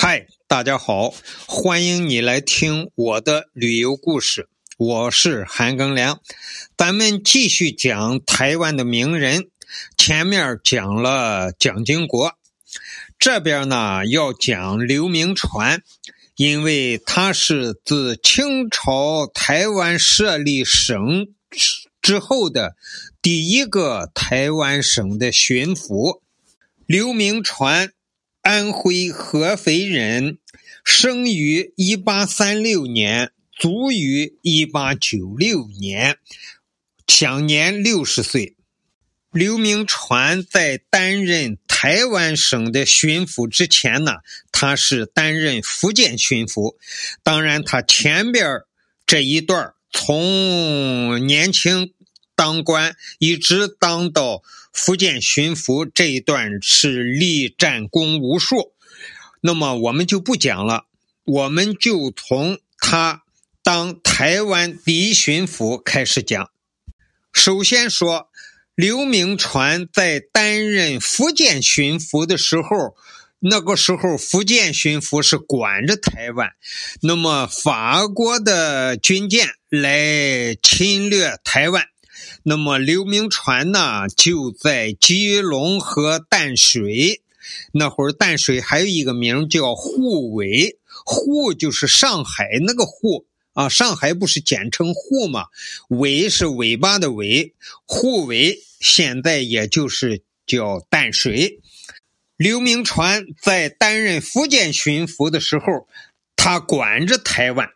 嗨，大家好，欢迎你来听我的旅游故事。我是韩庚良，咱们继续讲台湾的名人。前面讲了蒋经国，这边呢要讲刘铭传，因为他是自清朝台湾设立省之后的第一个台湾省的巡抚。刘铭传。安徽合肥人，生于一八三六年，卒于一八九六年，享年六十岁。刘铭传在担任台湾省的巡抚之前呢，他是担任福建巡抚。当然，他前边这一段从年轻当官一直当到。福建巡抚这一段是立战功无数，那么我们就不讲了，我们就从他当台湾第一巡抚开始讲。首先说，刘铭传在担任福建巡抚的时候，那个时候福建巡抚是管着台湾，那么法国的军舰来侵略台湾。那么刘铭传呢，就在基隆和淡水。那会儿淡水还有一个名叫沪尾，沪就是上海那个沪啊，上海不是简称沪吗？尾是尾巴的尾，沪尾现在也就是叫淡水。刘铭传在担任福建巡抚的时候，他管着台湾。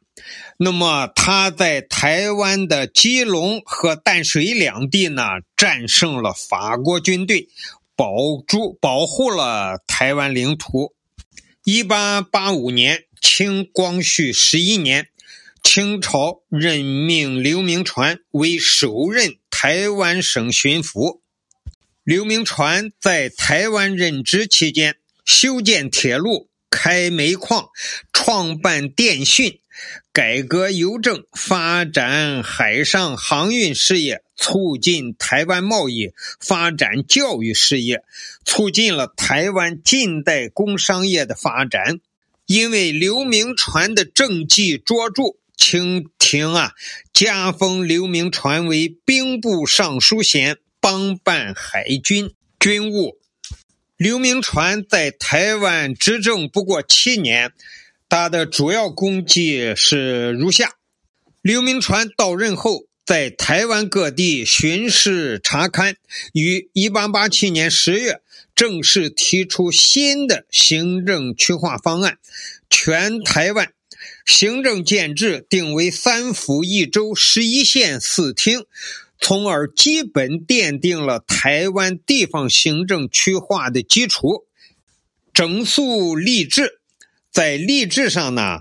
那么他在台湾的基隆和淡水两地呢，战胜了法国军队，保住保护了台湾领土。一八八五年，清光绪十一年，清朝任命刘铭传为首任台湾省巡抚。刘铭传在台湾任职期间，修建铁路、开煤矿、创办电讯。改革邮政，发展海上航运事业，促进台湾贸易，发展教育事业，促进了台湾近代工商业的发展。因为刘铭传的政绩卓著，清廷啊加封刘铭传为兵部尚书衔，帮办海军军务。刘铭传在台湾执政不过七年。他的主要功绩是如下：刘铭传到任后，在台湾各地巡视查勘，于1887年10月正式提出新的行政区划方案，全台湾行政建制定为三府一州十一县四厅，从而基本奠定了台湾地方行政区划的基础，整肃吏治。在吏治上呢，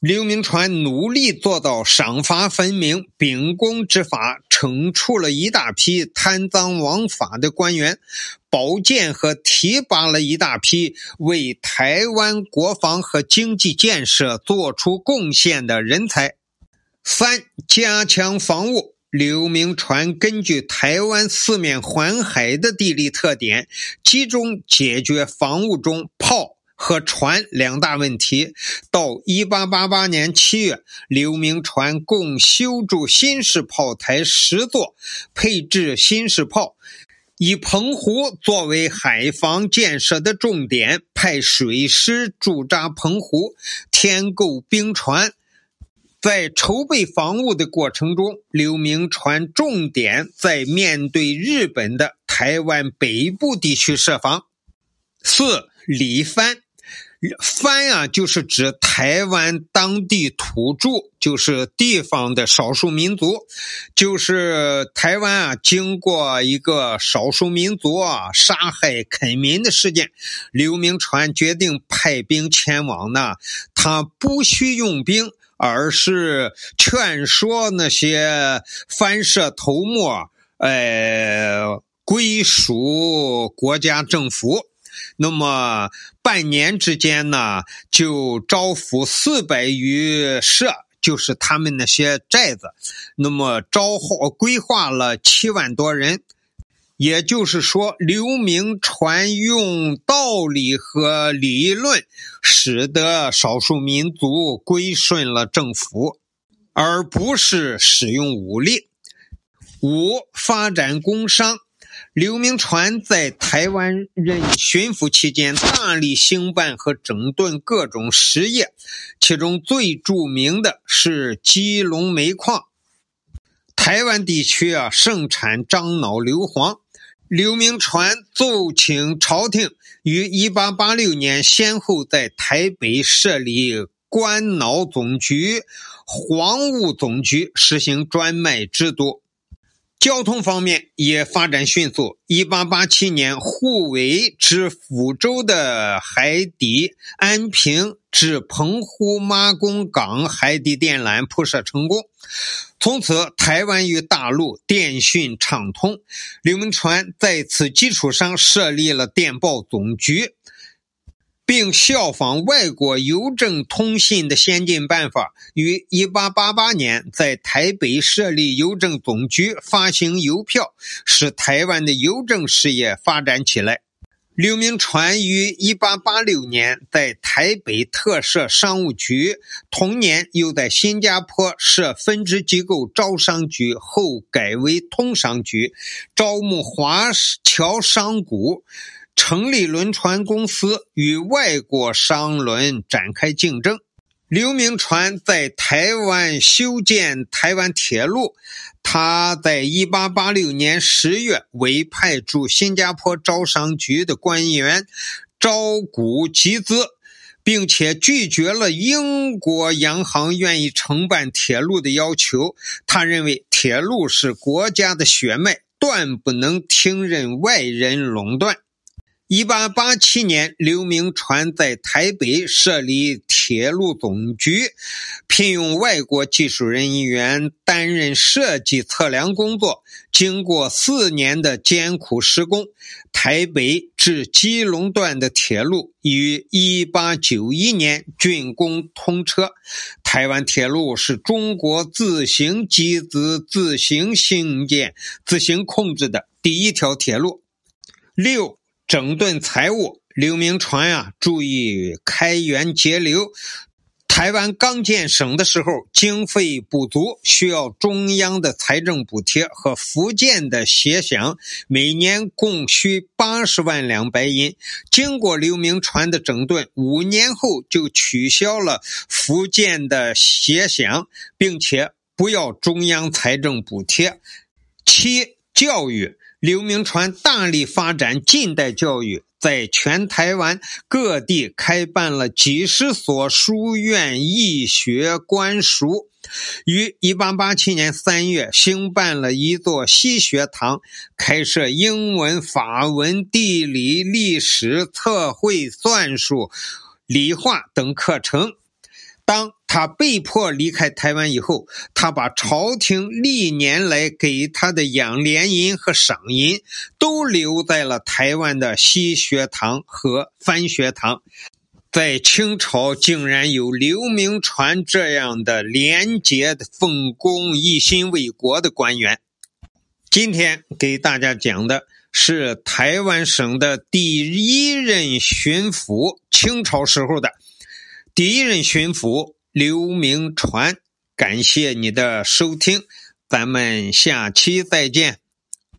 刘铭传努力做到赏罚分明、秉公执法，惩处了一大批贪赃枉法的官员，保荐和提拔了一大批为台湾国防和经济建设做出贡献的人才。三、加强防务。刘铭传根据台湾四面环海的地理特点，集中解决防务中炮。和船两大问题。到一八八八年七月，刘铭传共修筑新式炮台十座，配置新式炮，以澎湖作为海防建设的重点，派水师驻扎澎湖，添购兵船。在筹备防务的过程中，刘铭传重点在面对日本的台湾北部地区设防。四李藩。番啊，就是指台湾当地土著，就是地方的少数民族。就是台湾啊，经过一个少数民族啊杀害垦民的事件，刘铭传决定派兵前往呢。他不需用兵，而是劝说那些番社头目，呃，归属国家政府。那么半年之间呢，就招抚四百余社，就是他们那些寨子。那么招号规划了七万多人。也就是说，刘明传用道理和理论，使得少数民族归顺了政府，而不是使用武力。五、发展工商。刘铭传在台湾任巡抚期间，大力兴办和整顿各种实业，其中最著名的是基隆煤矿。台湾地区啊，盛产樟脑硫磺。刘铭传奏请朝廷于1886年先后在台北设立官脑总局、黄务总局，实行专卖制度。交通方面也发展迅速。一八八七年，沪尾至福州的海底安平至澎湖马公港海底电缆铺设成功。从此，台湾与大陆电讯畅通。刘铭传在此基础上设立了电报总局，并效仿外国邮政通信的先进办法，于1888年在台北设立邮政总局，发行邮票，使台湾的邮政事业发展起来。刘铭传于1886年在台北特设商务局，同年又在新加坡设分支机构招商局，后改为通商局，招募华侨商贾，成立轮船公司，与外国商轮展开竞争。刘铭传在台湾修建台湾铁路，他在1886年10月委派驻新加坡招商局的官员招股集资，并且拒绝了英国洋行愿意承办铁路的要求。他认为铁路是国家的血脉，断不能听任外人垄断。一八八七年，刘铭传在台北设立铁路总局，聘用外国技术人员担任设计测量工作。经过四年的艰苦施工，台北至基隆段的铁路于一八九一年竣工通车。台湾铁路是中国自行集资、自行兴建、自行控制的第一条铁路。六。整顿财务，刘铭传呀，注意开源节流。台湾刚建省的时候，经费不足，需要中央的财政补贴和福建的协饷，每年共需八十万两白银。经过刘铭传的整顿，五年后就取消了福建的协饷，并且不要中央财政补贴。七教育。刘铭传大力发展近代教育，在全台湾各地开办了几十所书院、义学官塾。于1887年3月，兴办了一座西学堂，开设英文、法文、地理、历史、测绘、算术、理化等课程。当他被迫离开台湾以后，他把朝廷历年来给他的养廉银和赏银都留在了台湾的西学堂和藩学堂。在清朝，竟然有刘铭传这样的廉洁的、奉公、一心为国的官员。今天给大家讲的是台湾省的第一任巡抚，清朝时候的。第一任巡抚刘明传，感谢你的收听，咱们下期再见。